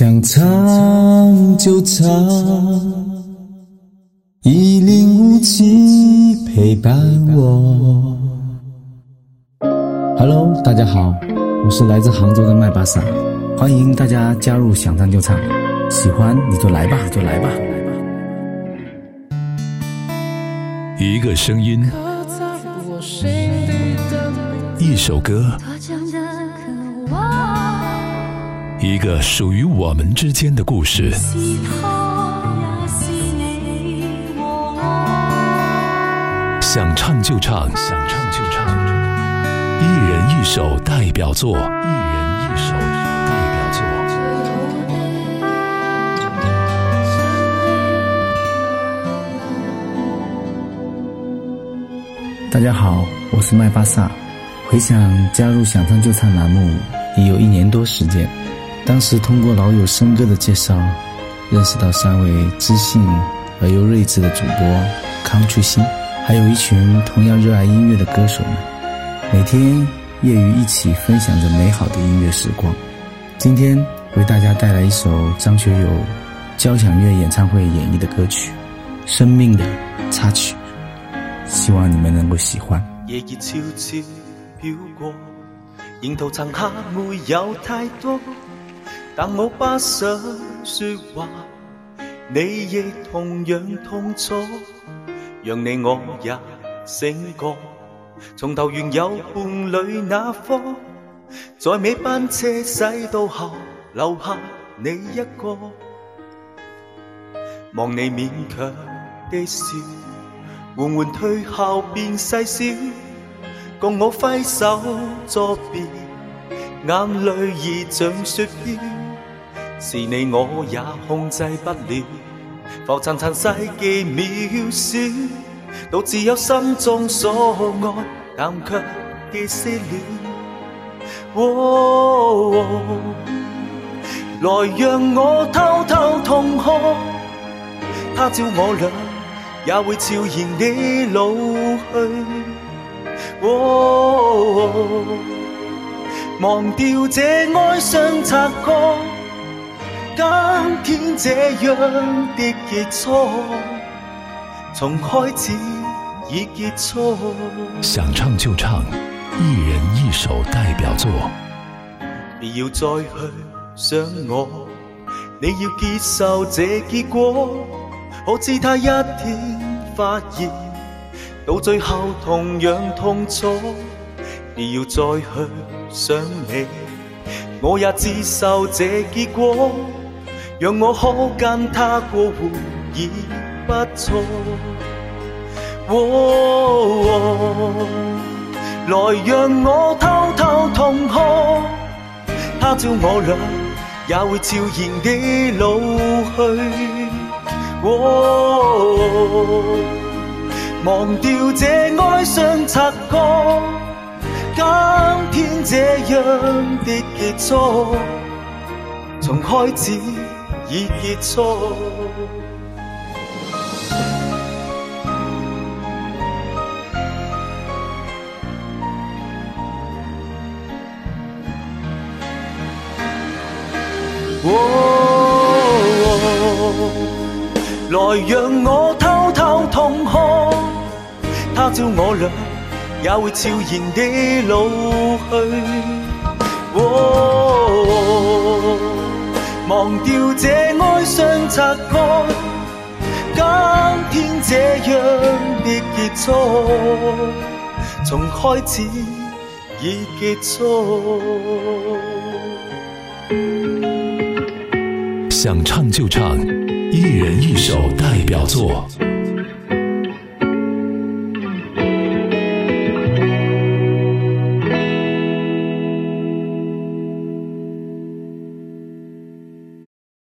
想唱就唱，一零五七陪伴我。Hello，大家好，我是来自杭州的麦巴萨，欢迎大家加入想唱就唱，喜欢你就来吧，就来吧。一个声音，一首歌。一个属于我们之间的故事。想唱就唱，想唱就唱。一人一首代表作，一人一首代表作。大家好，我是麦巴萨。回想加入“想唱就唱”栏目，已有一年多时间。当时通过老友森哥的介绍，认识到三位知性而又睿智的主播康春心，还有一群同样热爱音乐的歌手们，每天业余一起分享着美好的音乐时光。今天为大家带来一首张学友《交响乐演唱会》演绎的歌曲《生命的插曲》，希望你们能够喜欢。但我不想说话，你亦同样痛楚，让你我也醒觉，从头原有伴侣那方，在尾班车驶到后，留下你一个，望你勉强的笑，缓缓退后便细小，共我挥手作别。眼泪已像雪飘，是你我也控制不了。浮尘尘世既渺小，独自有心中所爱，但却已失了。Oh，来让我偷偷痛哭，他朝我俩也会悄然地老去。Oh。忘掉这哀伤擦过今天这样的结束从开始已结束想唱就唱一人一首代表作你要再去想我你要接受这结果可知他一天发现到最后同样痛楚要再去想你，我也接受这结果，让我可跟他过活已不错。来让我偷偷痛哭，他朝我俩也会悄然地老去。忘掉这哀伤擦曲。今天这样的结束，从开始已结束。哦，来让我偷偷痛哭，他朝我俩。也会悄然地老去。哦，忘掉这哀伤，擦干今天这样的结束，从开始已结束。想唱就唱，一人一首代表作。